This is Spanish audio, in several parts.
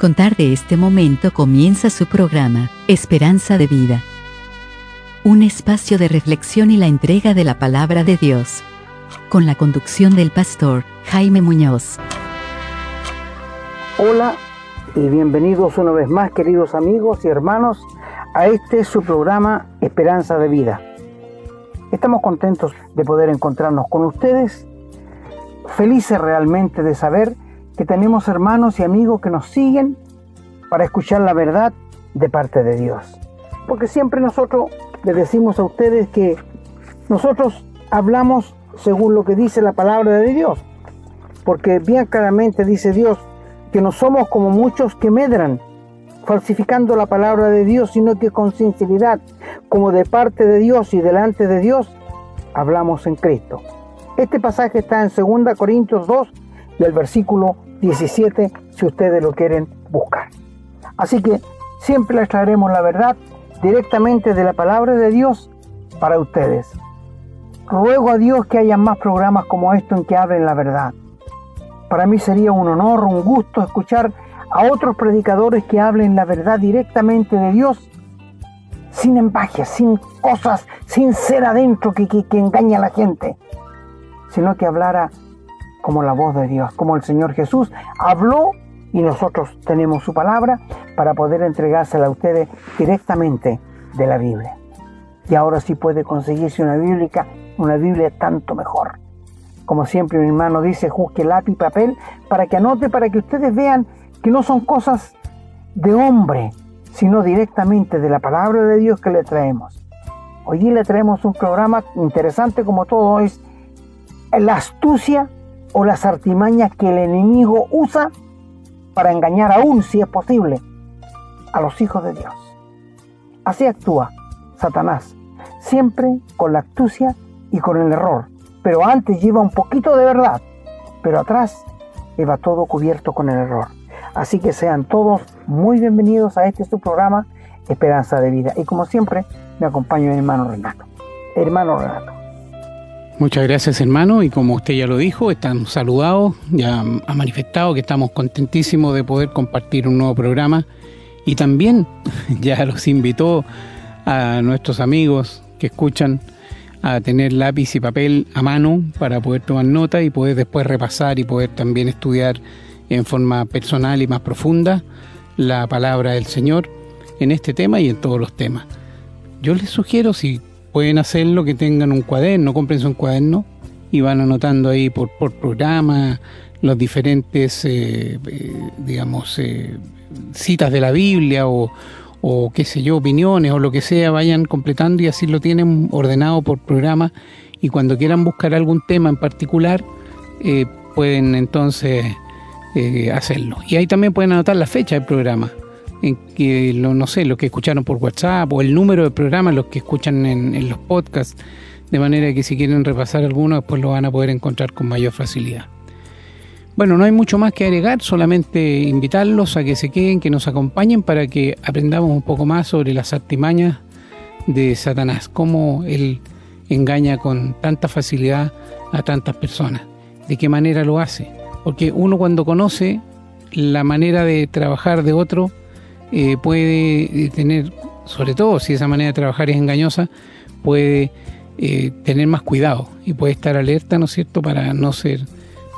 contar de este momento comienza su programa, Esperanza de Vida. Un espacio de reflexión y la entrega de la palabra de Dios. Con la conducción del pastor Jaime Muñoz. Hola y bienvenidos una vez más queridos amigos y hermanos a este su programa Esperanza de Vida. Estamos contentos de poder encontrarnos con ustedes, felices realmente de saber que tenemos hermanos y amigos que nos siguen para escuchar la verdad de parte de Dios. Porque siempre nosotros les decimos a ustedes que nosotros hablamos según lo que dice la palabra de Dios. Porque bien claramente dice Dios que no somos como muchos que medran falsificando la palabra de Dios, sino que con sinceridad, como de parte de Dios y delante de Dios, hablamos en Cristo. Este pasaje está en 2 Corintios 2 del versículo 17 si ustedes lo quieren buscar. Así que siempre les traeremos la verdad directamente de la palabra de Dios para ustedes. Ruego a Dios que haya más programas como esto en que hablen la verdad. Para mí sería un honor, un gusto escuchar a otros predicadores que hablen la verdad directamente de Dios, sin empajes, sin cosas, sin ser adentro que, que, que engaña a la gente, sino que hablara como la voz de Dios, como el Señor Jesús habló y nosotros tenemos su palabra para poder entregársela a ustedes directamente de la Biblia. Y ahora sí puede conseguirse una Biblia, una Biblia tanto mejor. Como siempre mi hermano dice, juzgue lápiz y papel para que anote, para que ustedes vean que no son cosas de hombre, sino directamente de la palabra de Dios que le traemos. Hoy le traemos un programa interesante como todo es la astucia o las artimañas que el enemigo usa para engañar aún, si es posible, a los hijos de Dios. Así actúa Satanás, siempre con la astucia y con el error, pero antes lleva un poquito de verdad, pero atrás lleva todo cubierto con el error. Así que sean todos muy bienvenidos a este su programa Esperanza de Vida. Y como siempre, me acompaña mi hermano Renato. Hermano Renato. Muchas gracias hermano y como usted ya lo dijo, están saludados, ya ha manifestado que estamos contentísimos de poder compartir un nuevo programa y también ya los invitó a nuestros amigos que escuchan a tener lápiz y papel a mano para poder tomar nota y poder después repasar y poder también estudiar en forma personal y más profunda la palabra del Señor en este tema y en todos los temas. Yo les sugiero, si pueden hacerlo, que tengan un cuaderno, cómprense un cuaderno y van anotando ahí por, programa los diferentes, eh, eh, digamos, eh, citas de la Biblia o, qué sé yo, opiniones o lo que sea, vayan completando y así lo tienen ordenado por programa y cuando quieran buscar algún tema en particular, pueden entonces hacerlo. Y ahí también pueden anotar la fecha del programa en que lo, no sé, los que escucharon por WhatsApp o el número de programas, los que escuchan en, los podcasts, de manera que si quieren repasar alguno, después lo van a poder encontrar con mayor facilidad. Bueno, no hay mucho más que agregar, solamente invitarlos a que se queden, que nos acompañen para que aprendamos un poco más sobre las artimañas de Satanás, cómo él engaña con tanta facilidad a tantas personas, de qué manera lo hace. Porque uno cuando conoce la manera de trabajar de otro, eh, puede eh, tener, sobre todo si esa manera de trabajar es engañosa, puede eh, tener más cuidado y puede estar alerta, ¿no es cierto?, para no ser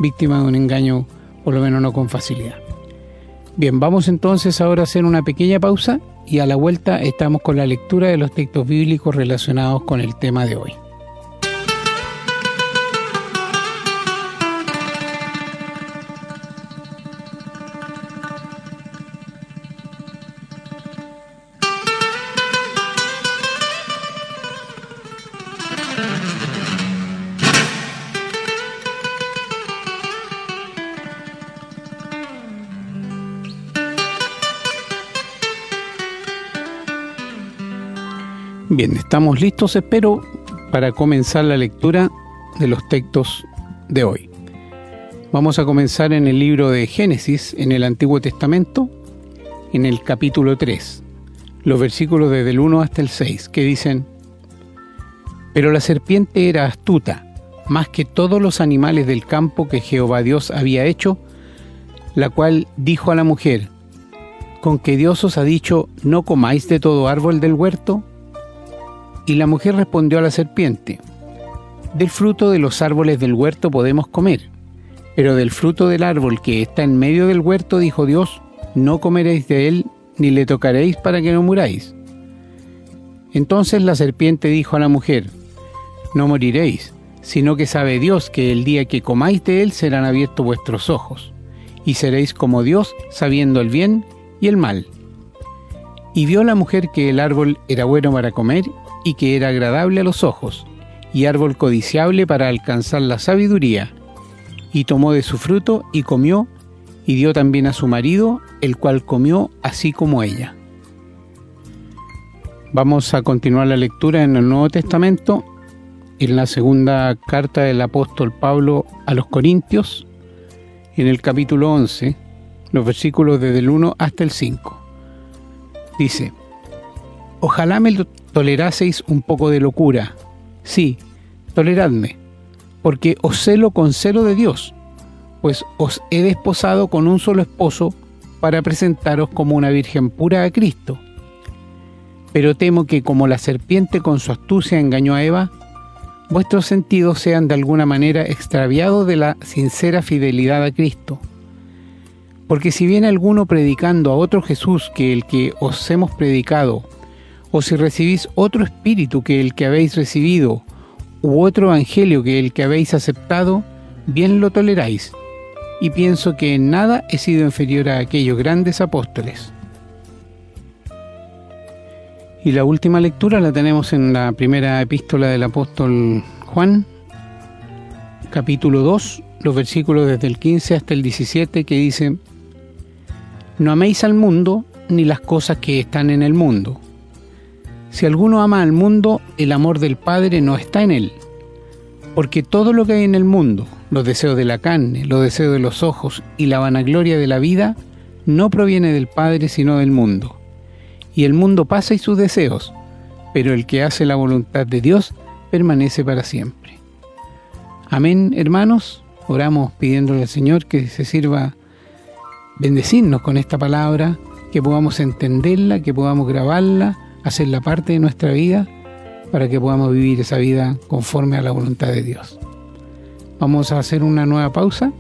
víctima de un engaño, por lo menos no con facilidad. Bien, vamos entonces ahora a hacer una pequeña pausa y a la vuelta estamos con la lectura de los textos bíblicos relacionados con el tema de hoy. Bien, estamos listos, espero, para comenzar la lectura de los textos de hoy. Vamos a comenzar en el libro de Génesis, en el Antiguo Testamento, en el capítulo 3, los versículos desde el 1 hasta el 6, que dicen, Pero la serpiente era astuta, más que todos los animales del campo que Jehová Dios había hecho, la cual dijo a la mujer, con que Dios os ha dicho, no comáis de todo árbol del huerto? Y la mujer respondió a la serpiente, del fruto de los árboles del huerto podemos comer, pero del fruto del árbol que está en medio del huerto, dijo Dios, no comeréis de él ni le tocaréis para que no muráis. Entonces la serpiente dijo a la mujer, no moriréis, sino que sabe Dios que el día que comáis de él serán abiertos vuestros ojos, y seréis como Dios, sabiendo el bien y el mal. Y vio la mujer que el árbol era bueno para comer y que era agradable a los ojos, y árbol codiciable para alcanzar la sabiduría. Y tomó de su fruto y comió, y dio también a su marido, el cual comió así como ella. Vamos a continuar la lectura en el Nuevo Testamento, en la segunda carta del apóstol Pablo a los Corintios, en el capítulo 11, los versículos desde el 1 hasta el 5. Dice, Ojalá me toleraseis un poco de locura. Sí, toleradme, porque os celo con celo de Dios, pues os he desposado con un solo esposo para presentaros como una virgen pura a Cristo. Pero temo que como la serpiente con su astucia engañó a Eva, vuestros sentidos sean de alguna manera extraviados de la sincera fidelidad a Cristo. Porque si viene alguno predicando a otro Jesús que el que os hemos predicado, o si recibís otro espíritu que el que habéis recibido, u otro evangelio que el que habéis aceptado, bien lo toleráis, y pienso que en nada he sido inferior a aquellos grandes apóstoles. Y la última lectura la tenemos en la primera epístola del apóstol Juan, capítulo 2, los versículos desde el 15 hasta el 17, que dice, No améis al mundo ni las cosas que están en el mundo. Si alguno ama al mundo, el amor del Padre no está en él. Porque todo lo que hay en el mundo, los deseos de la carne, los deseos de los ojos y la vanagloria de la vida, no proviene del Padre sino del mundo. Y el mundo pasa y sus deseos, pero el que hace la voluntad de Dios permanece para siempre. Amén, hermanos. Oramos pidiéndole al Señor que se sirva bendecirnos con esta palabra, que podamos entenderla, que podamos grabarla hacerla parte de nuestra vida para que podamos vivir esa vida conforme a la voluntad de Dios. Vamos a hacer una nueva pausa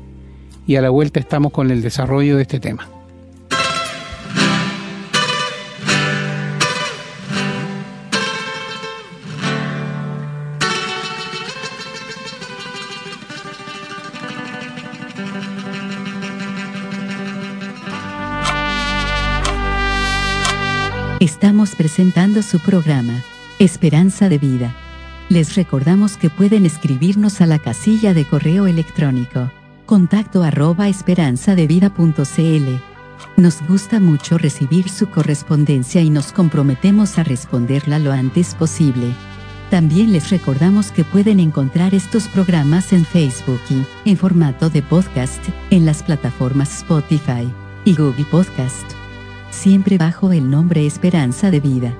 y a la vuelta estamos con el desarrollo de este tema. Estamos presentando su programa, Esperanza de Vida. Les recordamos que pueden escribirnos a la casilla de correo electrónico, contacto arroba esperanzadevida.cl. Nos gusta mucho recibir su correspondencia y nos comprometemos a responderla lo antes posible. También les recordamos que pueden encontrar estos programas en Facebook y, en formato de podcast, en las plataformas Spotify y Google Podcast siempre bajo el nombre Esperanza de Vida.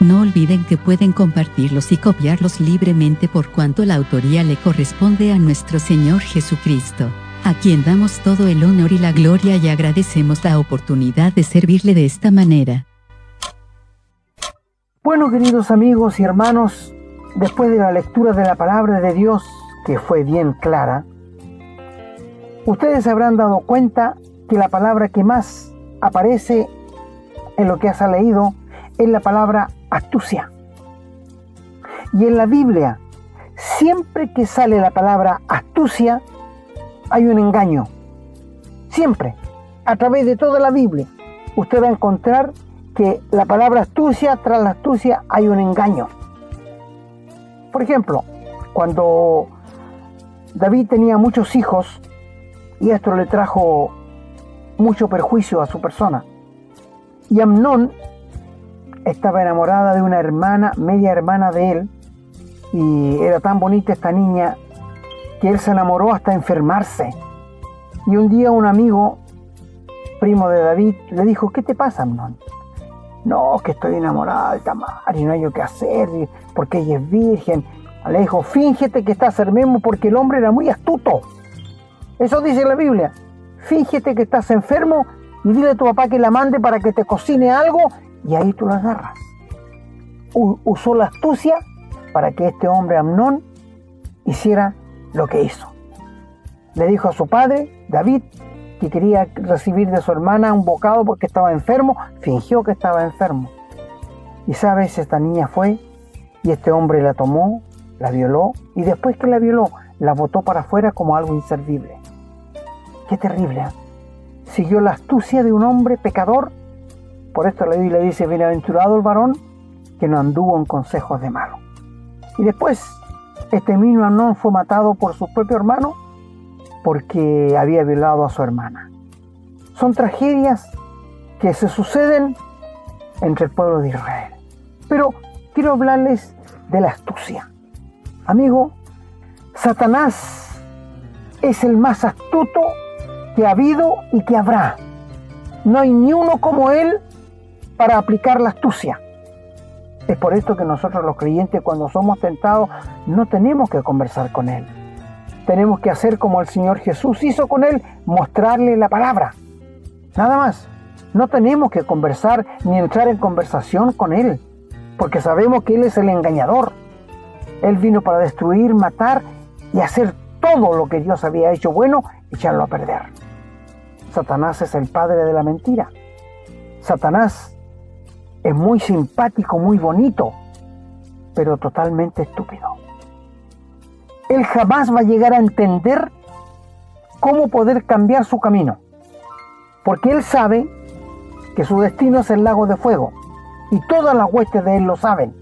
No olviden que pueden compartirlos y copiarlos libremente por cuanto la autoría le corresponde a nuestro Señor Jesucristo, a quien damos todo el honor y la gloria y agradecemos la oportunidad de servirle de esta manera. Bueno, queridos amigos y hermanos, después de la lectura de la palabra de Dios, que fue bien clara, ustedes habrán dado cuenta que la palabra que más aparece en lo que has leído es la palabra astucia. Y en la Biblia, siempre que sale la palabra astucia, hay un engaño. Siempre, a través de toda la Biblia, usted va a encontrar que la palabra astucia, tras la astucia, hay un engaño. Por ejemplo, cuando David tenía muchos hijos, y esto le trajo mucho perjuicio a su persona, y Amnón estaba enamorada de una hermana, media hermana de él, y era tan bonita esta niña que él se enamoró hasta enfermarse. Y un día un amigo, primo de David, le dijo, ¿qué te pasa, Amnón? No, que estoy enamorada de Tamar y no hay yo qué hacer, porque ella es virgen. Le dijo, fíngete que estás enfermo porque el hombre era muy astuto. Eso dice la Biblia. Fíngete que estás enfermo y dile a tu papá que la mande para que te cocine algo y ahí tú la agarras. usó la astucia para que este hombre Amnón hiciera lo que hizo. Le dijo a su padre, David, que quería recibir de su hermana un bocado porque estaba enfermo, fingió que estaba enfermo. Y sabes, esta niña fue y este hombre la tomó, la violó y después que la violó, la botó para afuera como algo inservible. Qué terrible. Siguió la astucia de un hombre pecador. Por esto la Biblia dice, bienaventurado el varón que no anduvo en consejos de malo. Y después, este mismo no fue matado por su propio hermano porque había violado a su hermana. Son tragedias que se suceden entre el pueblo de Israel. Pero quiero hablarles de la astucia. Amigo, Satanás es el más astuto que ha habido y que habrá. No hay ni uno como él para aplicar la astucia. Es por esto que nosotros los creyentes cuando somos tentados no tenemos que conversar con él. Tenemos que hacer como el Señor Jesús hizo con él, mostrarle la palabra. Nada más. No tenemos que conversar ni entrar en conversación con él, porque sabemos que él es el engañador. Él vino para destruir, matar y hacer todo lo que Dios había hecho bueno, echarlo a perder. Satanás es el padre de la mentira. Satanás es muy simpático, muy bonito, pero totalmente estúpido. Él jamás va a llegar a entender cómo poder cambiar su camino, porque él sabe que su destino es el lago de fuego, y todas las huestes de él lo saben.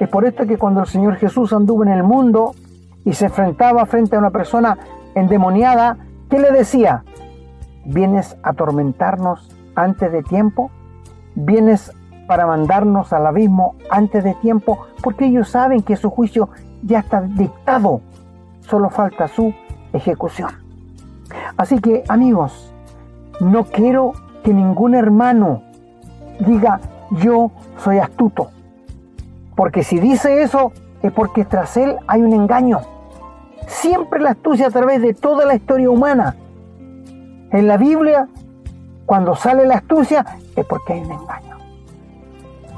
Es por esto que cuando el Señor Jesús anduvo en el mundo y se enfrentaba frente a una persona endemoniada, ¿qué le decía? ¿Vienes a atormentarnos antes de tiempo? ¿Vienes para mandarnos al abismo antes de tiempo? Porque ellos saben que su juicio ya está dictado, solo falta su ejecución. Así que amigos, no quiero que ningún hermano diga yo soy astuto, porque si dice eso es porque tras él hay un engaño. Siempre la astucia a través de toda la historia humana. En la Biblia, cuando sale la astucia, es porque hay un engaño.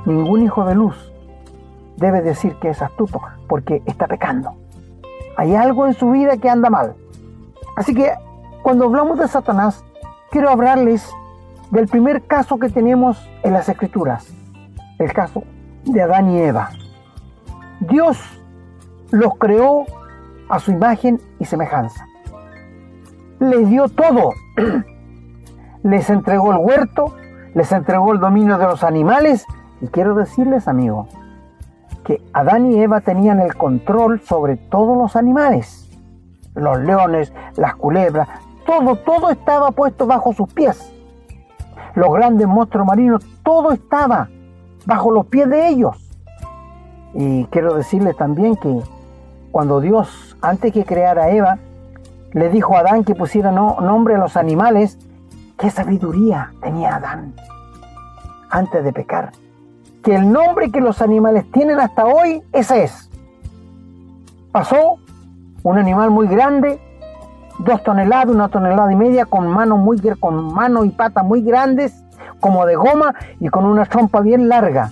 Ningún hijo de luz debe decir que es astuto, porque está pecando. Hay algo en su vida que anda mal. Así que cuando hablamos de Satanás, quiero hablarles del primer caso que tenemos en las Escrituras, el caso de Adán y Eva. Dios los creó a su imagen y semejanza. Les dio todo. les entregó el huerto, les entregó el dominio de los animales. Y quiero decirles, amigos, que Adán y Eva tenían el control sobre todos los animales. Los leones, las culebras, todo, todo estaba puesto bajo sus pies. Los grandes monstruos marinos, todo estaba bajo los pies de ellos. Y quiero decirles también que cuando Dios, antes que creara a Eva, le dijo a Adán que pusiera nombre a los animales, qué sabiduría tenía Adán antes de pecar. Que el nombre que los animales tienen hasta hoy, ese es. Pasó un animal muy grande, dos toneladas, una tonelada y media, con manos muy con manos y patas muy grandes, como de goma y con una trompa bien larga.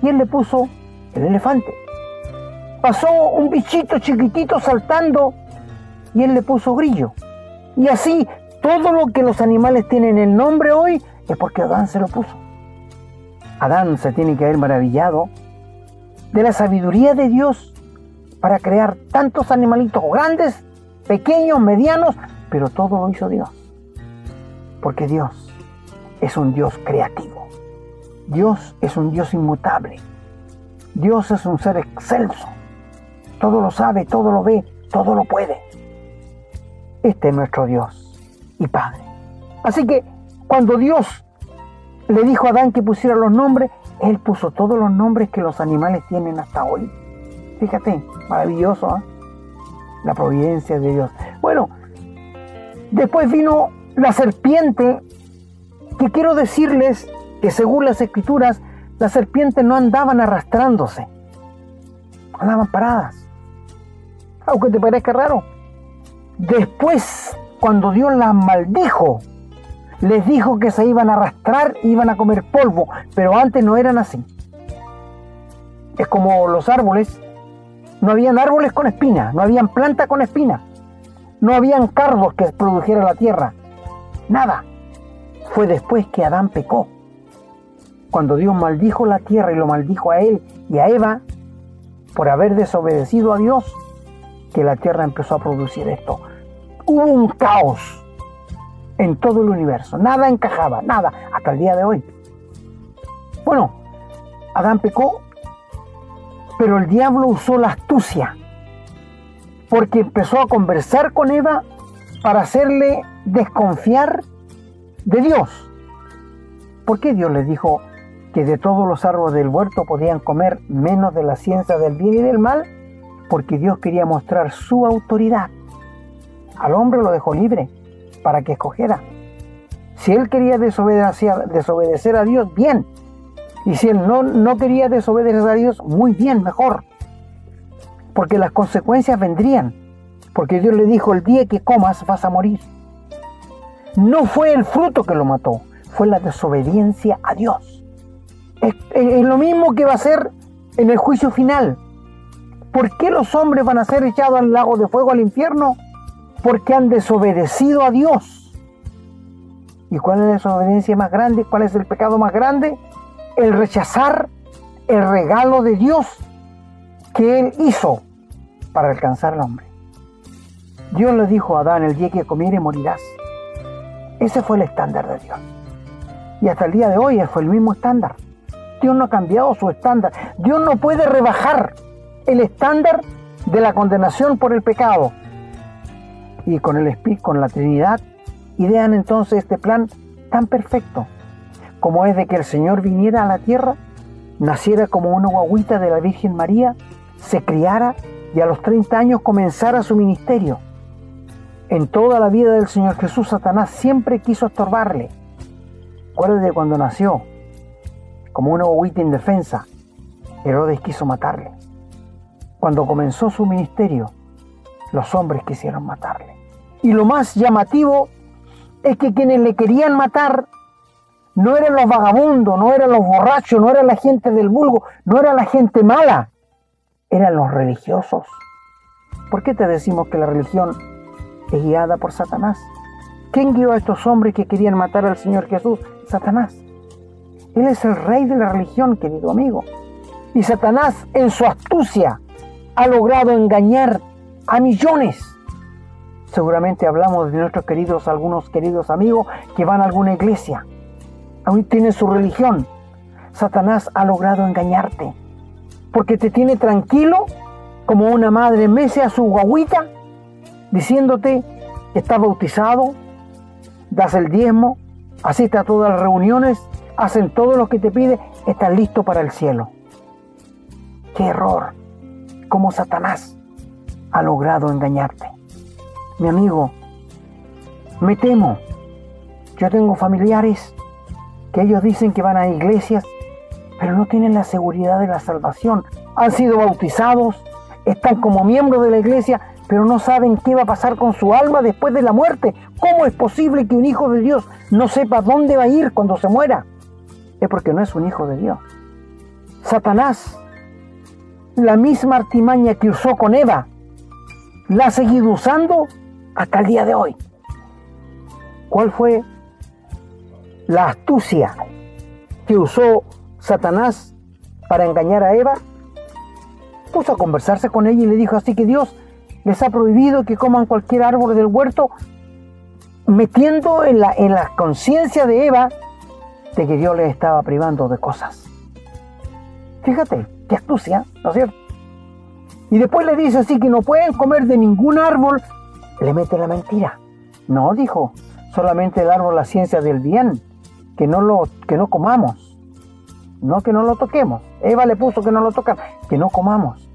Y él le puso el elefante pasó un bichito chiquitito saltando y él le puso grillo. Y así, todo lo que los animales tienen el nombre hoy es porque Adán se lo puso. Adán se tiene que haber maravillado de la sabiduría de Dios para crear tantos animalitos grandes, pequeños, medianos, pero todo lo hizo Dios. Porque Dios es un Dios creativo. Dios es un Dios inmutable. Dios es un ser excelso todo lo sabe, todo lo ve, todo lo puede. Este es nuestro Dios y Padre. Así que cuando Dios le dijo a Adán que pusiera los nombres, Él puso todos los nombres que los animales tienen hasta hoy. Fíjate, maravilloso, ¿eh? la providencia de Dios. Bueno, después vino la serpiente, que quiero decirles que según las escrituras, las serpientes no andaban arrastrándose, andaban paradas aunque te parezca raro. Después, cuando Dios las maldijo, Les dijo que se iban a arrastrar, iban a comer polvo, pero antes no eran así. Es como los árboles. No habían árboles con espina, no habían planta con espina, no habían cardos que produjera la tierra. Nada. Fue después que Adán pecó. Cuando Dios maldijo la tierra y lo maldijo a él y a Eva por haber desobedecido a Dios, que la tierra empezó a producir esto. Hubo un caos en todo el universo. Nada encajaba, nada, hasta el día de hoy. Bueno, Adán pecó, pero el diablo usó la astucia, porque empezó a conversar con Eva para hacerle desconfiar de Dios. ¿Por qué Dios le dijo que de todos los árboles del huerto podían comer menos de la ciencia del bien y del mal? Porque Dios quería mostrar su autoridad. Al hombre lo dejó libre para que escogiera. Si él quería desobedecer, a Dios, bien. Y si él no, no quería desobedecer a Dios, muy bien, mejor. Porque las consecuencias vendrían. Porque Dios le dijo, el día que comas vas a morir. No fue el fruto que lo mató, fue la desobediencia a Dios. Es, lo mismo que va a ser en el juicio final. ¿Por qué los hombres van a ser echados al lago de fuego, al infierno? Porque han desobedecido a Dios. ¿Y cuál es la desobediencia más grande? ¿Cuál es el pecado más grande? El rechazar el regalo de Dios que Él hizo para alcanzar al hombre. Dios le dijo a Adán, el día que comiere morirás. Ese fue el estándar de Dios. Y hasta el día de hoy fue el mismo estándar. Dios no ha cambiado su estándar. Dios no puede rebajar el estándar de la condenación por el pecado. Y con el Espíritu, con la Trinidad, idean entonces este plan tan perfecto como es de que el Señor viniera a la tierra, naciera como una guaguita de la Virgen María, se criara y a los 30 años comenzara su ministerio. En toda la vida del Señor Jesús, Satanás siempre quiso estorbarle. Acuérdate cuando nació, como una guaguita indefensa, Herodes quiso matarle. Cuando comenzó su ministerio, los hombres quisieron matarle. Y lo más llamativo es que quienes le querían matar no eran los vagabundos, no eran los borrachos, no era la gente del vulgo, no era la gente mala, eran los religiosos. ¿Por qué te decimos que la religión es guiada por Satanás? ¿Quién guió a estos hombres que querían matar al Señor Jesús? Satanás. Él es el rey de la religión, querido amigo. Y Satanás, en su astucia, ha logrado engañar a millones. Seguramente hablamos de nuestros queridos, algunos queridos amigos que van a alguna iglesia. Aún tienen su religión. Satanás ha logrado engañarte. Porque te tiene tranquilo como una madre mece a su guaguita diciéndote que estás bautizado, das el diezmo, asiste a todas las reuniones, hacen todo lo que te pide, estás listo para el cielo. ¡Qué error! Como Satanás ha logrado engañarte. Mi amigo, me temo. Yo tengo familiares que ellos dicen que van a iglesias, pero no tienen la seguridad de la salvación. Han sido bautizados, están como miembros de la iglesia, pero no saben qué va a pasar con su alma después de la muerte. ¿Cómo es posible que un hijo de Dios no sepa dónde va a ir cuando se muera? Es porque no es un hijo de Dios. Satanás, la misma artimaña que usó con Eva, la ha seguido usando hasta el día de hoy. ¿Cuál fue la astucia que usó Satanás para engañar a Eva? Puso a conversarse con ella y le dijo así que Dios les ha prohibido que coman cualquier árbol del huerto, metiendo en la, en la conciencia de Eva de que Dios le estaba privando de cosas. Fíjate, qué astucia, ¿no es cierto? Y después le dice así que no pueden comer de ningún árbol, le mete la mentira. No, dijo, solamente el árbol la ciencia del bien, que no lo que no comamos, no que no lo toquemos. Eva le puso que no lo tocan, que no comamos.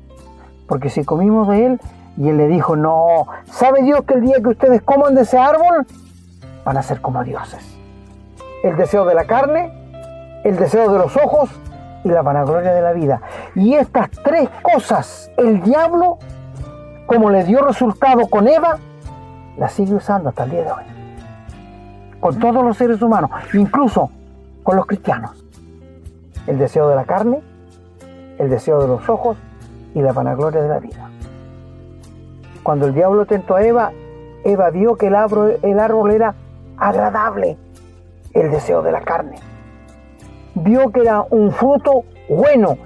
Porque si comimos de él, y él le dijo, no, ¿sabe Dios que el día que ustedes coman de ese árbol, van a ser como dioses? El deseo de la carne, el deseo de los ojos y la vanagloria de la vida. Y estas tres cosas, el diablo, como le dio resultado con Eva, las sigue usando hasta el día de hoy. con todos los seres humanos, incluso con los cristianos. El deseo de la carne, el deseo de los ojos y la vanagloria de la vida. Cuando el diablo tentó a Eva, Eva vio que el árbol, el árbol era agradable, el deseo de la carne. Vio que era un fruto bueno,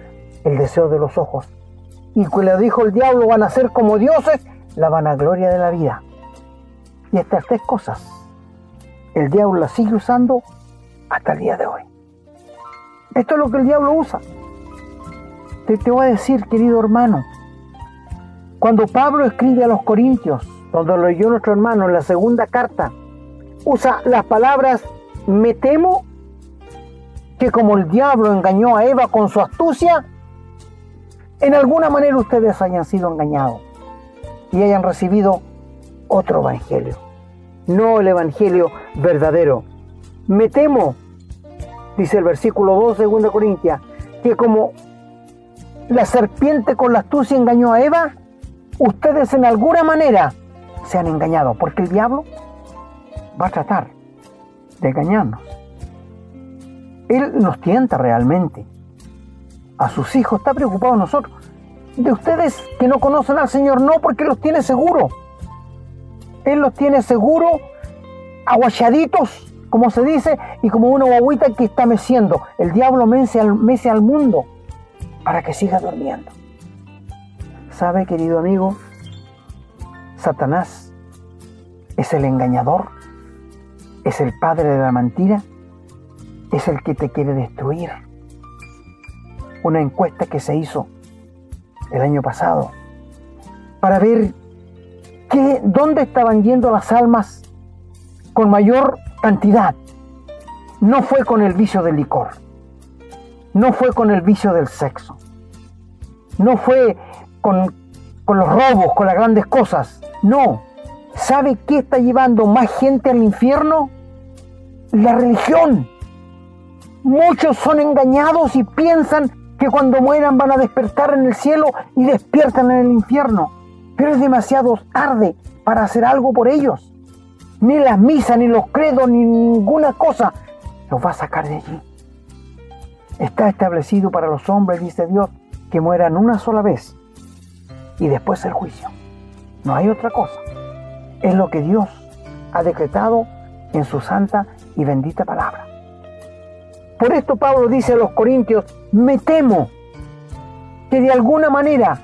el deseo de los ojos. Y que le dijo el diablo van a ser como dioses, la vanagloria de la vida. Y estas tres cosas, el diablo las sigue usando hasta el día de hoy. Esto es lo que el diablo usa. Te, te voy a decir, querido hermano, cuando Pablo escribe a los Corintios, donde lo leyó nuestro hermano en la segunda carta, usa las palabras me temo que como el diablo engañó a Eva con su astucia, en alguna manera ustedes hayan sido engañados y hayan recibido otro evangelio, no el evangelio verdadero. Me temo, dice el versículo 2 de 2 Corintias, que como la serpiente con la astucia engañó a Eva, ustedes en alguna manera se han engañado, porque el diablo va a tratar de engañarnos. Él nos tienta realmente. A sus hijos está preocupado nosotros. De ustedes que no conocen al Señor, no, porque los tiene seguro. Él los tiene seguro, aguachaditos, como se dice, y como una guaguita que está meciendo. El diablo mece al, mece al mundo para que siga durmiendo. ¿Sabe, querido amigo? Satanás es el engañador, es el padre de la mentira, es el que te quiere destruir. Una encuesta que se hizo el año pasado para ver que, dónde estaban yendo las almas con mayor cantidad. No fue con el vicio del licor, no fue con el vicio del sexo, no fue con, con los robos, con las grandes cosas, no. ¿Sabe qué está llevando más gente al infierno? La religión. Muchos son engañados y piensan que cuando mueran van a despertar en el cielo y despiertan en el infierno. Pero es demasiado tarde para hacer algo por ellos. Ni las misas, ni los credos, ni ninguna cosa los va a sacar de allí. Está establecido para los hombres, dice Dios, que mueran una sola vez y después el juicio. No hay otra cosa. Es lo que Dios ha decretado en su santa y bendita palabra. Por esto Pablo dice a los Corintios, me temo que de alguna manera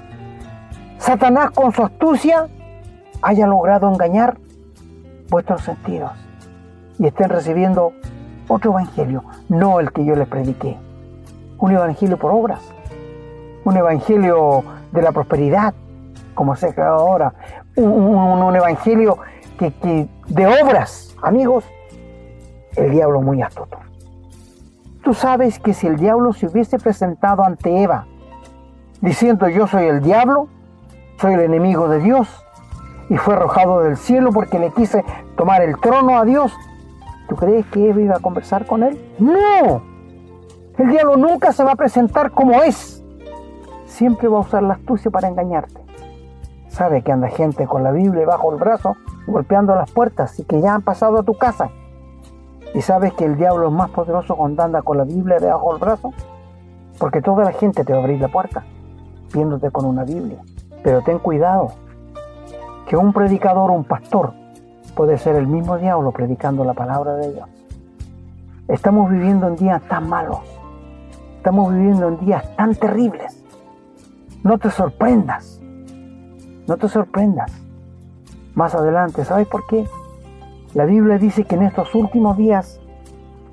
Satanás con su astucia haya logrado engañar vuestros sentidos y estén recibiendo otro evangelio, no el que yo les prediqué. Un evangelio por obras, un evangelio de la prosperidad, como se ha creado ahora, un, evangelio que, que de obras, amigos, el diablo muy astuto. Tú sabes que si el diablo se hubiese presentado ante Eva diciendo yo soy el diablo, soy el enemigo de Dios, y fue arrojado del cielo porque le quise tomar el trono a Dios, ¿tú crees que Eva iba a conversar con él? No, el diablo nunca se va a presentar como es, siempre va a usar la astucia para engañarte. Sabe que anda gente con la Biblia bajo el brazo, golpeando las puertas y que ya han pasado a tu casa ¿Y sabes que el diablo es más poderoso cuando anda con la Biblia debajo del brazo? Porque toda la gente te va a abrir la puerta, viéndote con una Biblia. Pero ten cuidado, que un predicador o un pastor puede ser el mismo diablo predicando la palabra de Dios. Estamos viviendo en días tan malos, estamos viviendo en días tan terribles. No te sorprendas, no te sorprendas. Más adelante, ¿sabes por qué? La Biblia dice que en estos últimos días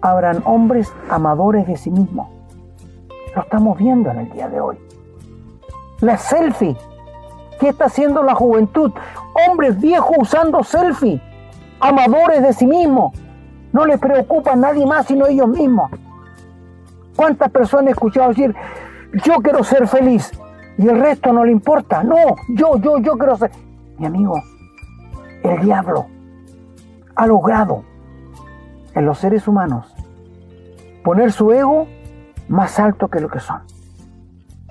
habrán hombres amadores de sí mismos. Lo estamos viendo en el día de hoy. La selfie. ¿Qué está haciendo la juventud? Hombres viejos usando selfie. Amadores de sí mismos. No les preocupa a nadie más sino ellos mismos. ¿Cuántas personas he escuchado decir, yo quiero ser feliz y el resto no le importa? No, yo, yo, yo quiero ser... Mi amigo, el diablo ha logrado en los seres humanos poner su ego más alto que lo que son.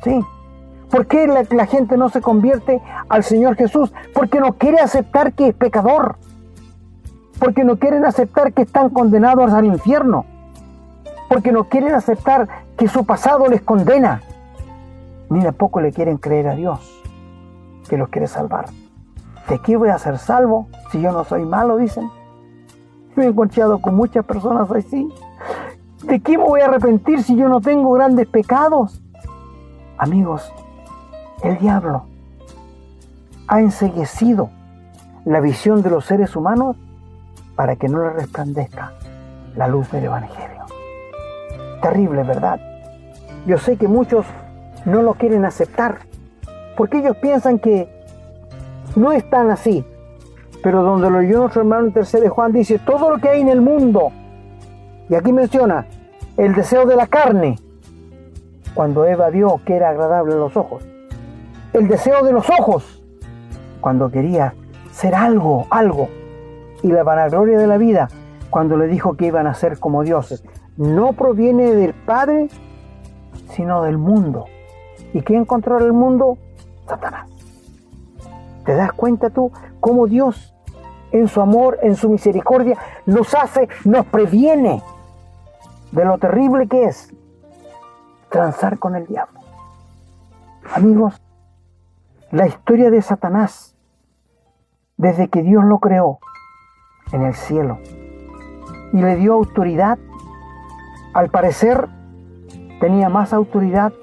¿Sí? ¿Por qué la, gente no se convierte al Señor Jesús? Porque no quiere aceptar que es pecador. porque no quieren aceptar que están condenados al infierno, porque no quieren aceptar que su pasado les condena, ni tampoco le quieren creer a Dios que los quiere salvar. ¿De qué voy a ser salvo si yo no soy malo? Dicen. Me he encontrado con muchas personas así. ¿De qué me voy a arrepentir si yo no tengo grandes pecados? Amigos, el diablo ha enseguecido la visión de los seres humanos para que no le resplandezca la luz del Evangelio. Terrible, ¿verdad? Yo sé que muchos no lo quieren aceptar, porque ellos piensan que no están así. Pero donde lo oyó nuestro hermano en tercer de Juan dice, todo lo que hay en el mundo, y aquí menciona, el deseo de la carne, cuando Eva vio que era agradable a los ojos. El deseo de los ojos, cuando quería ser algo, algo. Y la vanagloria de la vida, cuando le dijo que iban a ser como dioses. No proviene del Padre, sino del mundo. ¿Y quién controla el mundo? Satanás. ¿Te das cuenta tú cómo Dios, en su amor, en su misericordia, nos hace, nos previene de lo terrible que es transar con el diablo? Amigos, la historia de Satanás, desde que Dios lo creó en el cielo y le dio autoridad, al parecer tenía más autoridad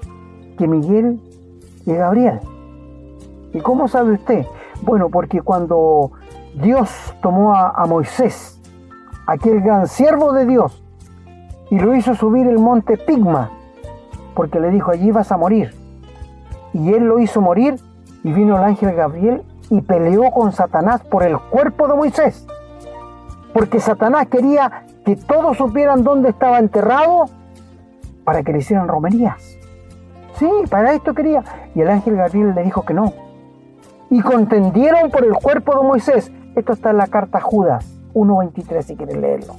que Miguel y Gabriel. ¿Y cómo sabe usted? Bueno, porque cuando Dios tomó a, Moisés, aquel gran siervo de Dios, y lo hizo subir el monte Pigma, porque le dijo, allí vas a morir. Y él lo hizo morir, y vino el ángel Gabriel y peleó con Satanás por el cuerpo de Moisés. Porque Satanás quería que todos supieran dónde estaba enterrado para que le hicieran romerías. Sí, para esto quería. Y el ángel Gabriel le dijo que no. Y contendieron por el cuerpo de Moisés. Esto está en la carta Judas 1.23 si quieres leerlo.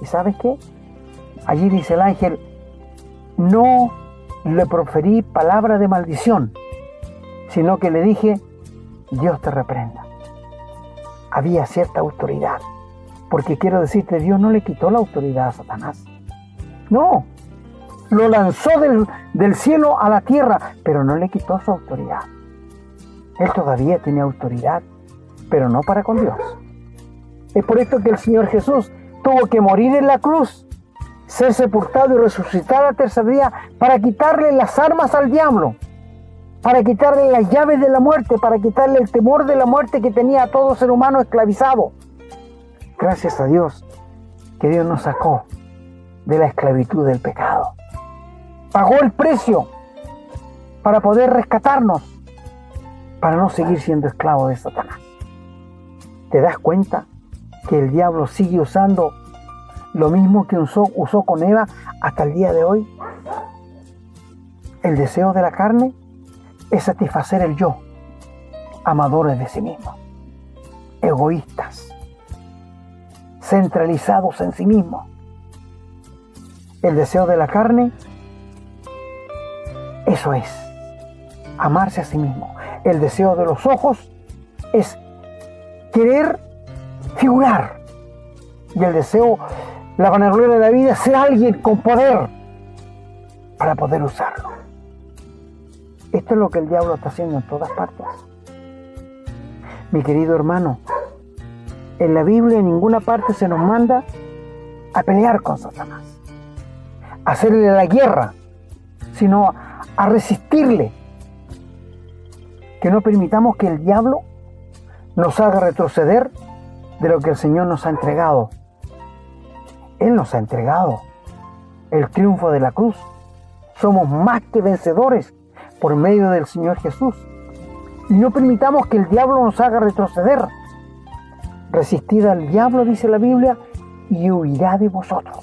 ¿Y sabes qué? Allí dice el ángel, no le proferí palabra de maldición, sino que le dije, Dios te reprenda. Había cierta autoridad, porque quiero decirte, Dios no le quitó la autoridad a Satanás. No, lo lanzó del, del cielo a la tierra, pero no le quitó su autoridad. Él todavía tiene autoridad, pero no para con Dios. Es por esto que el Señor Jesús tuvo que morir en la cruz, ser sepultado y resucitar al tercer día para quitarle las armas al diablo, para quitarle las llaves de la muerte, para quitarle el temor de la muerte que tenía a todo ser humano esclavizado. Gracias a Dios que Dios nos sacó de la esclavitud del pecado pagó el precio para poder rescatarnos, para no seguir siendo esclavo de Satanás. ¿Te das cuenta que el diablo sigue usando lo mismo que usó, usó con Eva hasta el día de hoy? El deseo de la carne es satisfacer el yo, amadores de sí mismos, egoístas, centralizados en sí mismos. El deseo de la carne eso es, amarse a sí mismo. El deseo de los ojos es querer figurar. Y el deseo, la vanagloria de la vida ser alguien con poder para poder usarlo. Esto es lo que el diablo está haciendo en todas partes. Mi querido hermano, en la Biblia en ninguna parte se nos manda a pelear con Satanás, a hacerle la guerra, sino a resistirle. Que no permitamos que el diablo nos haga retroceder de lo que el Señor nos ha entregado. Él nos ha entregado el triunfo de la cruz. Somos más que vencedores por medio del Señor Jesús. Y no permitamos que el diablo nos haga retroceder. Resistid al diablo, dice la Biblia, y huirá de vosotros.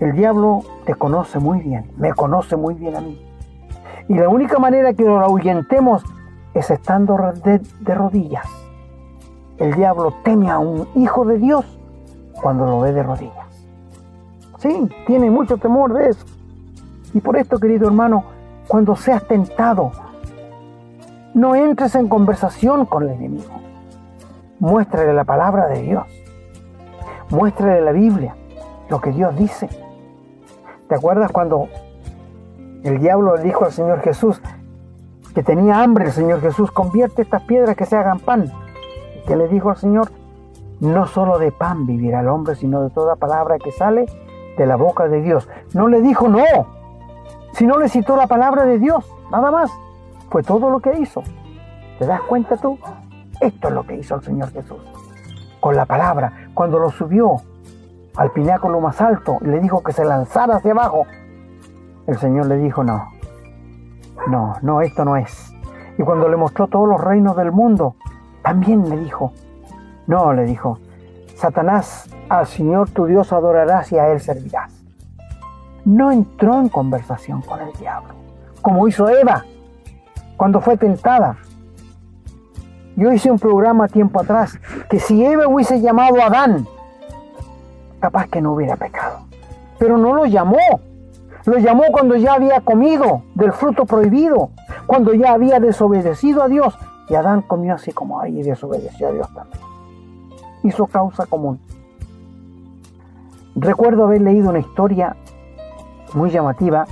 El diablo te conoce muy bien, me conoce muy bien a mí. Y la única manera que lo ahuyentemos es estando de, rodillas. El diablo teme a un hijo de Dios cuando lo ve de rodillas. Sí, tiene mucho temor de eso. Y por esto, querido hermano, cuando seas tentado, no entres en conversación con el enemigo. Muéstrale la palabra de Dios. Muéstrale la Biblia, lo que Dios dice. ¿Te acuerdas cuando el diablo le dijo al Señor Jesús que tenía hambre el Señor Jesús, convierte estas piedras que se hagan pan? Y que le dijo al Señor, no solo de pan vivirá el hombre, sino de toda palabra que sale de la boca de Dios. No le dijo no, sino le citó la palabra de Dios, nada más. Fue todo lo que hizo. ¿Te das cuenta tú? Esto es lo que hizo el Señor Jesús. Con la palabra, cuando lo subió al pináculo más alto y le dijo que se lanzara hacia abajo, el Señor le dijo, no, no, no, esto no es. Y cuando le mostró todos los reinos del mundo, también le dijo, no, le dijo, Satanás, al Señor tu Dios adorarás y a Él servirás. No entró en conversación con el diablo, como hizo Eva cuando fue tentada. Yo hice un programa tiempo atrás que si Eva hubiese llamado a Adán, capaz que no hubiera pecado. Pero no lo llamó. Lo llamó cuando ya había comido del fruto prohibido, cuando ya había desobedecido a Dios. Y Adán comió así como ahí y desobedeció a Dios también. Hizo causa común. Recuerdo haber leído una historia muy llamativa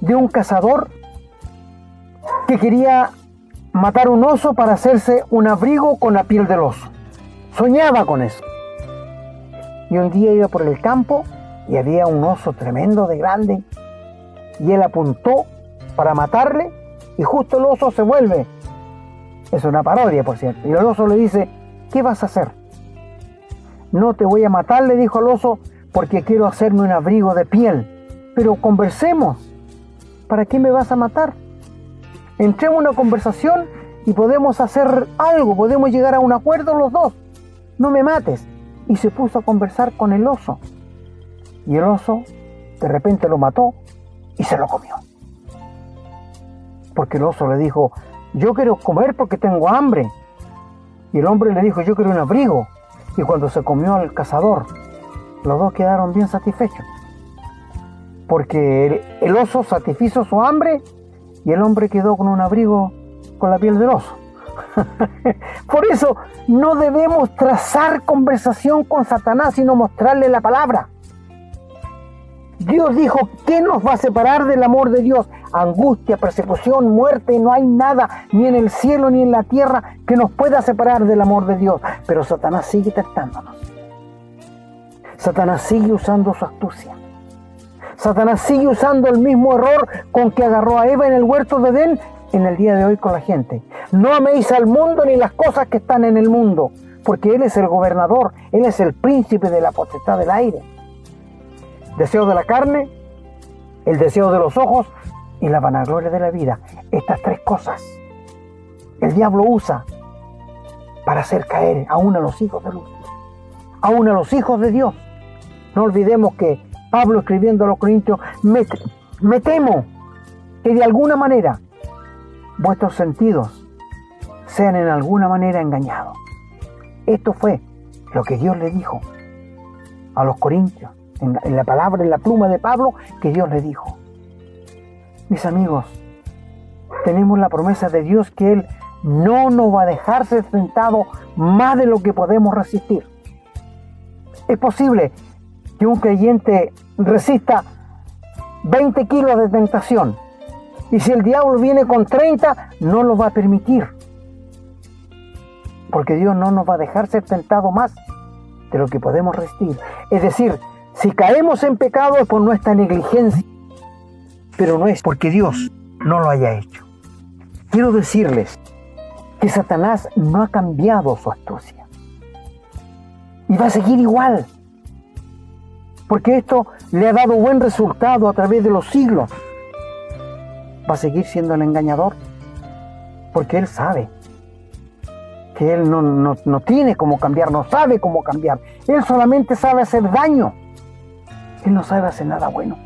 de un cazador que quería matar un oso para hacerse un abrigo con la piel del oso. Soñaba con eso. Y un día iba por el campo y había un oso tremendo de grande y él apuntó para matarle y justo el oso se vuelve. Es una parodia, por cierto. Y el oso le dice, ¿qué vas a hacer? No te voy a matar, le dijo el oso, porque quiero hacerme un abrigo de piel. Pero conversemos. ¿Para qué me vas a matar? entremos en una conversación y podemos hacer algo, podemos llegar a un acuerdo los dos. No me mates. Y se puso a conversar con el oso. Y el oso de repente lo mató y se lo comió. Porque el oso le dijo, yo quiero comer porque tengo hambre. Y el hombre le dijo, yo quiero un abrigo. Y cuando se comió al cazador, los dos quedaron bien satisfechos. Porque el, el oso satisfizo su hambre y el hombre quedó con un abrigo con la piel del oso. Por eso no debemos trazar conversación con Satanás, sino mostrarle la palabra. Dios dijo, ¿qué nos va a separar del amor de Dios? Angustia, persecución, muerte, no hay nada, ni en el cielo ni en la tierra, que nos pueda separar del amor de Dios. Pero Satanás sigue tentándonos. Satanás sigue usando su astucia. Satanás sigue usando el mismo error con que agarró a Eva en el huerto de Edén en el día de hoy con la gente. No améis al mundo ni las cosas que están en el mundo, porque Él es el gobernador, Él es el príncipe de la potestad del aire. Deseo de la carne, el deseo de los ojos y la vanagloria de la vida. Estas tres cosas el diablo usa para hacer caer aún a los hijos de luz, aún a los hijos de Dios. No olvidemos que Pablo escribiendo a los Corintios, me, temo que de alguna manera vuestros sentidos sean en alguna manera engañados. Esto fue lo que Dios le dijo a los Corintios, en la, palabra, en la pluma de Pablo, que Dios le dijo. Mis amigos, tenemos la promesa de Dios que Él no nos va a dejar ser tentado más de lo que podemos resistir. Es posible que un creyente resista 20 kilos de tentación. Y si el diablo viene con 30, no lo va a permitir. Porque Dios no nos va a dejar ser tentado más de lo que podemos resistir. Es decir, si caemos en pecado es por nuestra negligencia, pero no es porque Dios no lo haya hecho. Quiero decirles que Satanás no ha cambiado su astucia. Y va a seguir igual porque esto le ha dado buen resultado a través de los siglos. Va a seguir siendo el engañador, porque él sabe que él no, no, tiene cómo cambiar, no sabe cómo cambiar. Él solamente sabe hacer daño. Él no sabe hacer nada bueno.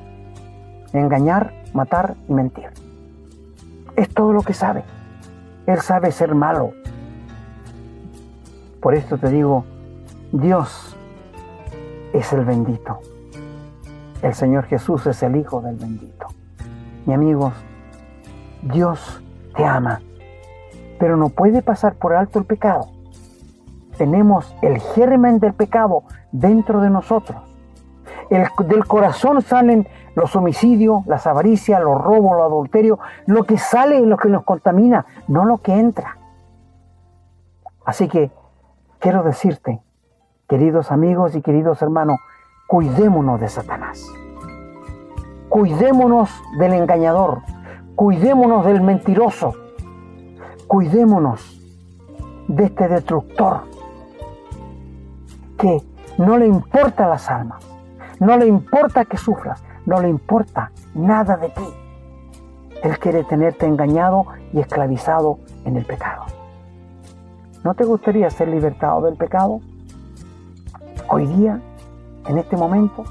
Engañar, matar y mentir. Es todo lo que sabe. Él sabe ser malo. Por esto te digo, Dios es el bendito. El Señor Jesús es el Hijo del bendito. Mi amigos, Dios te ama, pero no puede pasar por alto el pecado. tenemos el germen del pecado dentro de nosotros. Del corazón salen los homicidios, las avaricias, los robos, los adulterios. Lo que sale es lo que nos contamina, no lo que entra. Así que quiero decirte, queridos amigos y queridos hermanos, cuidémonos de Satanás. Cuidémonos del engañador. Cuidémonos del mentiroso. Cuidémonos de este destructor que no le importa las almas, no le importa que sufras, no le importa nada de ti. Él quiere tenerte engañado y esclavizado en el pecado. ¿No te gustaría ser libertado del pecado? Hoy día, en este momento,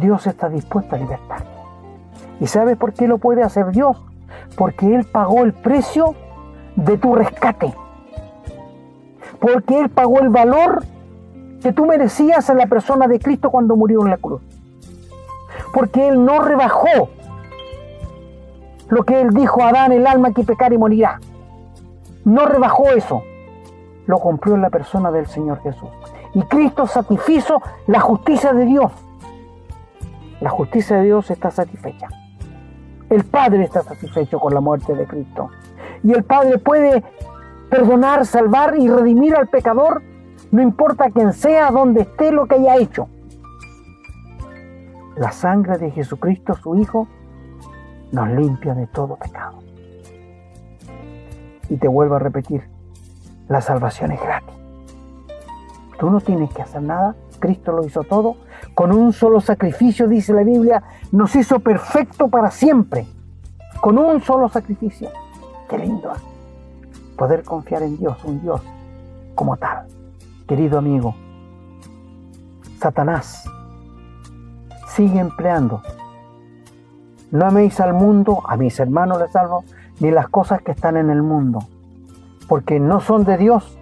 Dios está dispuesto a libertarte. ¿Y sabes por qué lo puede hacer Dios? Porque Él pagó el precio de tu rescate. Porque Él pagó el valor que tú merecías en la persona de Cristo cuando murió en la cruz. Porque Él no rebajó lo que Él dijo a Adán, el alma que pecar y morirá. No rebajó eso. Lo cumplió en la persona del Señor Jesús. Y Cristo satisfizo la justicia de Dios. La justicia de Dios está satisfecha. El Padre está satisfecho con la muerte de Cristo. Y el Padre puede perdonar, salvar y redimir al pecador no importa quién sea, donde esté, lo que haya hecho. La sangre de Jesucristo, su Hijo, nos limpia de todo pecado. Y te vuelvo a repetir, la salvación es gratis. Tú no tienes que hacer nada, Cristo lo hizo todo. Con un solo sacrificio, dice la Biblia, nos hizo perfecto para siempre. Con un solo sacrificio. Qué lindo. ¿eh? Poder confiar en Dios, un Dios como tal. Querido amigo, Satanás sigue empleando. No améis al mundo, a mis hermanos les salvo, ni las cosas que están en el mundo, porque no son de Dios.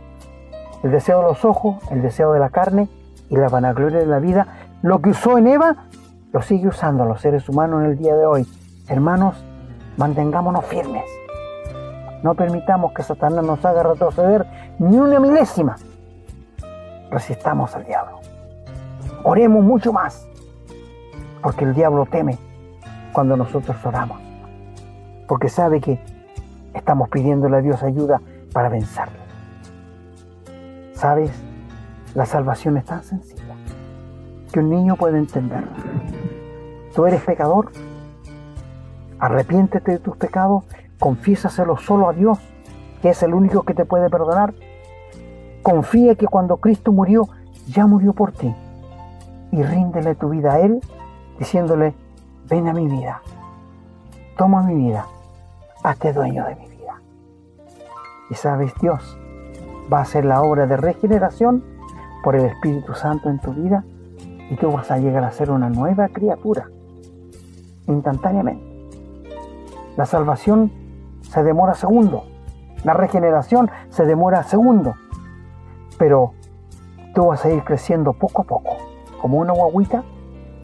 El deseo de los ojos, el deseo de la carne y la vanagloria de la vida, lo que usó en Eva, lo sigue usando a los seres humanos en el día de hoy. Hermanos, mantengámonos firmes. No permitamos que Satanás nos haga retroceder ni una milésima resistamos al diablo. Oremos mucho más, porque el diablo teme cuando nosotros oramos, porque sabe que estamos pidiéndole a Dios ayuda para vencerlo. ¿Sabes? La salvación es tan sencilla que un niño puede entenderlo. Tú eres pecador, arrepiéntete de tus pecados, confiésaselo solo a Dios, que es el único que te puede perdonar Confía que cuando Cristo murió, ya murió por ti. Y ríndele tu vida a Él, diciéndole, ven a mi vida, toma mi vida, hazte dueño de mi vida. Y sabes, Dios va a hacer la obra de regeneración por el Espíritu Santo en tu vida y tú vas a llegar a ser una nueva criatura instantáneamente. La salvación se demora segundo, la regeneración se demora segundo pero tú vas a ir creciendo poco a poco, como una guaguita,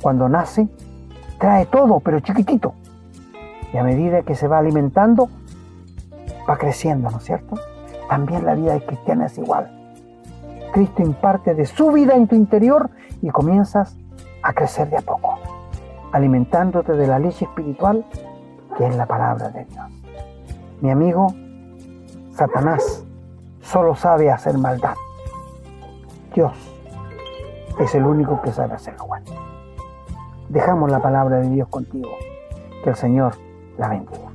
cuando nace, trae todo, pero chiquitito. Y a medida que se va alimentando, va creciendo, ¿no es cierto? También la vida de cristiana es igual. Cristo imparte de su vida en tu interior y comienzas a crecer de a poco, alimentándote de la leche espiritual que es la palabra de Dios. Mi amigo, Satanás solo sabe hacer maldad. Dios es el único que sabe hacerlo bueno. Dejamos la palabra de Dios contigo. Que el Señor la bendiga.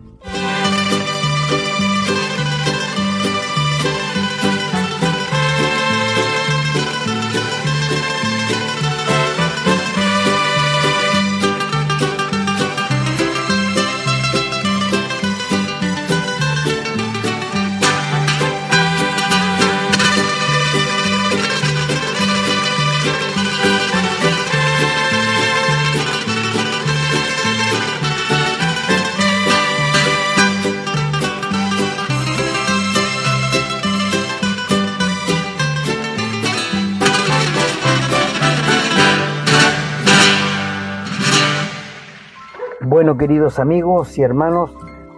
Bueno, queridos amigos y hermanos,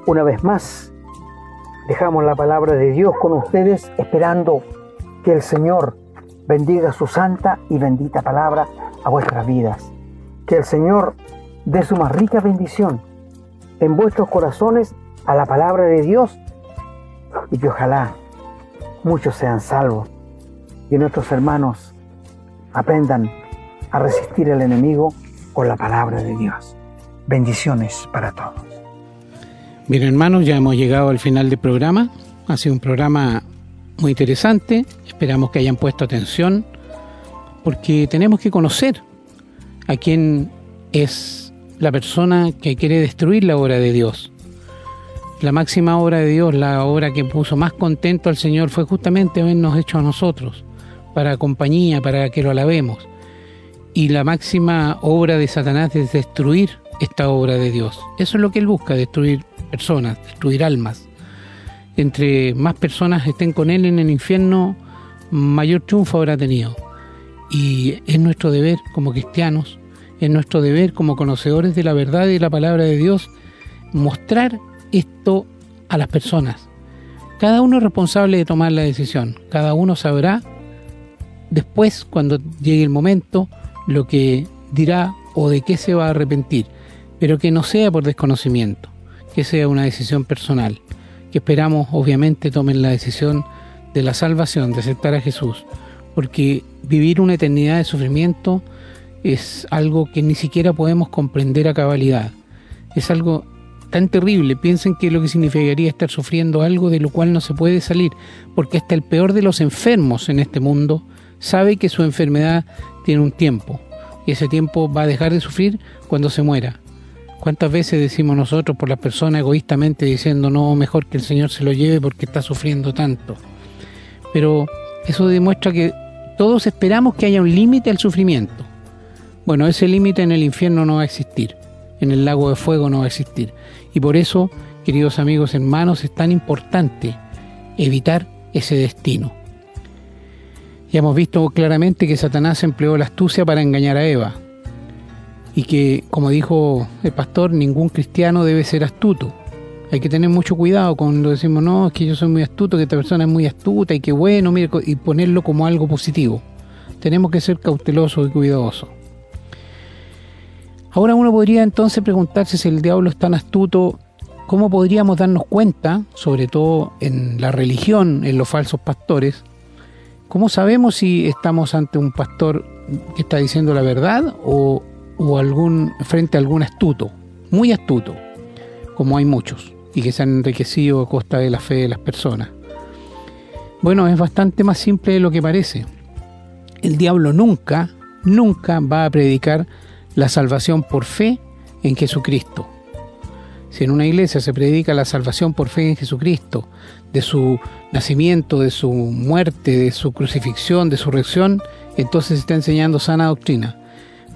una vez más dejamos la palabra de Dios con ustedes, esperando Que el Señor bendiga su santa y bendita palabra a vuestras vidas. Que el Señor dé su más rica bendición en vuestros corazones a la palabra de Dios y que ojalá muchos sean salvos y nuestros hermanos aprendan a resistir al enemigo con la palabra de Dios. Bendiciones para todos. Bien hermanos, ya hemos llegado al final del programa. Ha sido un programa muy interesante. Esperamos que hayan puesto atención porque tenemos que conocer a quién es la persona que quiere destruir la obra de Dios. La máxima obra de Dios, la obra que puso más contento al Señor fue justamente habernos hecho a nosotros, para compañía, para que lo alabemos. Y la máxima obra de Satanás es destruir esta obra de Dios. Eso es lo que él busca, destruir personas, destruir almas. Entre más personas estén con él en el infierno, mayor triunfo habrá tenido. Y es nuestro deber como cristianos, es nuestro deber como conocedores de la verdad y de la palabra de Dios, mostrar esto a las personas. Cada uno es responsable de tomar la decisión. Cada uno sabrá después, cuando llegue el momento, lo que dirá o de qué se va a arrepentir. Pero que no sea por desconocimiento, que sea una decisión personal. Que esperamos, obviamente, tomen la decisión de la salvación, de aceptar a Jesús. Porque vivir una eternidad de sufrimiento es algo que ni siquiera podemos comprender a cabalidad. Es algo tan terrible. Piensen que lo que significaría estar sufriendo algo de lo cual no se puede salir, porque hasta el peor de los enfermos en este mundo sabe que su enfermedad tiene un tiempo y ese tiempo va a dejar de sufrir cuando se muera. ¿Cuántas veces decimos nosotros por las personas egoístamente diciendo no, mejor que el Señor se lo lleve porque está sufriendo tanto? Pero eso demuestra que todos esperamos que haya un límite al sufrimiento. Bueno, ese límite en el infierno no va a existir, en el lago de fuego no va a existir. Y por eso, queridos amigos hermanos, es tan importante evitar ese destino. Ya hemos visto claramente que Satanás empleó la astucia para engañar a Eva y que, como dijo el pastor, ningún cristiano debe ser astuto. Hay que tener mucho cuidado cuando decimos, no, es que yo soy muy astuto, que esta persona es muy astuta y que bueno, mire, y ponerlo como algo positivo. Tenemos que ser cautelosos y cuidadosos. Ahora uno podría entonces preguntarse si el diablo es tan astuto, ¿cómo podríamos darnos cuenta, sobre todo en la religión, en los falsos pastores, cómo sabemos si estamos ante un pastor que está diciendo la verdad o, o algún frente a algún astuto, muy astuto, como hay muchos, y que se han enriquecido a costa de la fe de las personas? Bueno, es bastante más simple de lo que parece. El diablo nunca, nunca va a predicar la salvación por fe en Jesucristo. Si en una iglesia se predica la salvación por fe en Jesucristo, de su nacimiento, de su muerte, de su crucifixión, de su resurrección, entonces se está enseñando sana doctrina.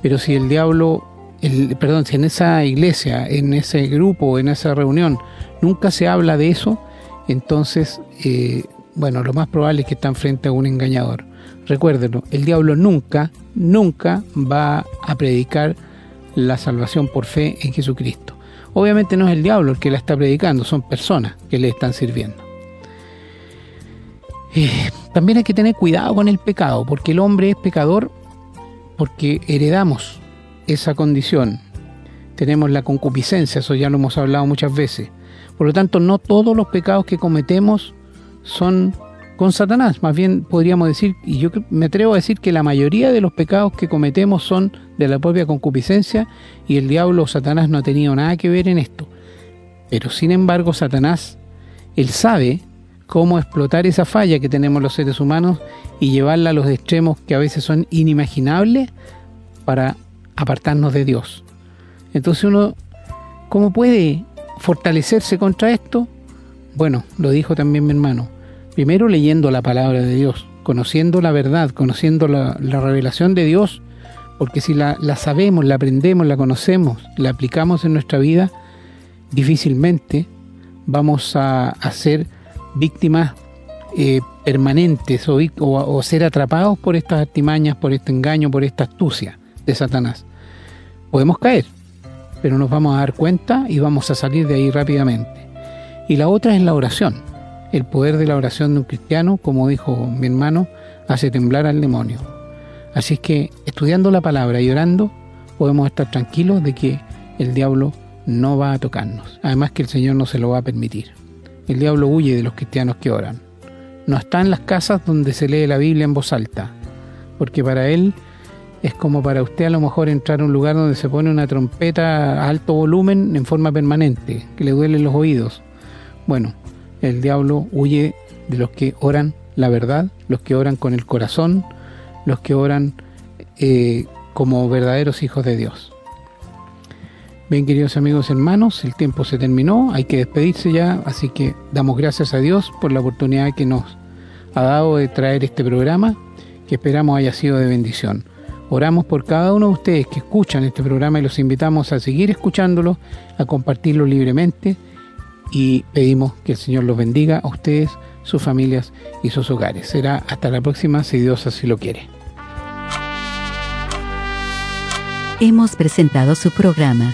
Pero si el diablo, el, perdón, si en esa iglesia, en ese grupo, en esa reunión, nunca se habla de eso, entonces, eh, bueno, lo más probable es que están frente a un engañador. Recuérdenlo, el diablo nunca, nunca va a predicar la salvación por fe en Jesucristo. Obviamente no es el diablo el que la está predicando, son personas que le están sirviendo. Eh, también hay que tener cuidado con el pecado, porque el hombre es pecador porque heredamos esa condición. Tenemos la concupiscencia, eso ya lo hemos hablado muchas veces. Por lo tanto, no todos los pecados que cometemos son con Satanás. Más bien podríamos decir, y yo me atrevo a decir que la mayoría de los pecados que cometemos son de la propia concupiscencia y el diablo o Satanás no ha tenido nada que ver en esto. Pero sin embargo Satanás, él sabe cómo explotar esa falla que tenemos los seres humanos y llevarla a los extremos que a veces son inimaginables para apartarnos de Dios. Entonces uno, ¿cómo puede fortalecerse contra esto? Bueno, lo dijo también mi hermano, Primero leyendo la palabra de Dios, conociendo la verdad, conociendo la, revelación de Dios, porque si la, sabemos, la aprendemos, la conocemos, la aplicamos en nuestra vida, difícilmente vamos a, ser víctimas eh, permanentes o, o, ser atrapados por estas artimañas, por este engaño, por esta astucia de Satanás. Podemos caer, pero nos vamos a dar cuenta y vamos a salir de ahí rápidamente. Y la otra es la oración el poder de la oración de un cristiano, como dijo mi hermano, hace temblar al demonio. Así es que estudiando la palabra y orando, podemos estar tranquilos de que el diablo no va a tocarnos. Además que el Señor no se lo va a permitir. El diablo huye de los cristianos que oran. No está en las casas donde se lee la Biblia en voz alta, porque para él es como para usted a lo mejor entrar a un lugar donde se pone una trompeta a alto volumen en forma permanente, que le duelen los oídos. Bueno, el diablo huye de los que oran la verdad, los que oran con el corazón, los que oran eh, como verdaderos hijos de Dios. Bien, queridos amigos hermanos, el tiempo se terminó, hay que despedirse ya, así que damos gracias a Dios por la oportunidad que nos ha dado de traer este programa, que esperamos haya sido de bendición. Oramos por cada uno de ustedes que escuchan este programa y los invitamos a seguir escuchándolo, a compartirlo libremente y pedimos que el Señor los bendiga a ustedes, sus familias y sus hogares. Será hasta la próxima si Dios así lo quiere. Hemos presentado su programa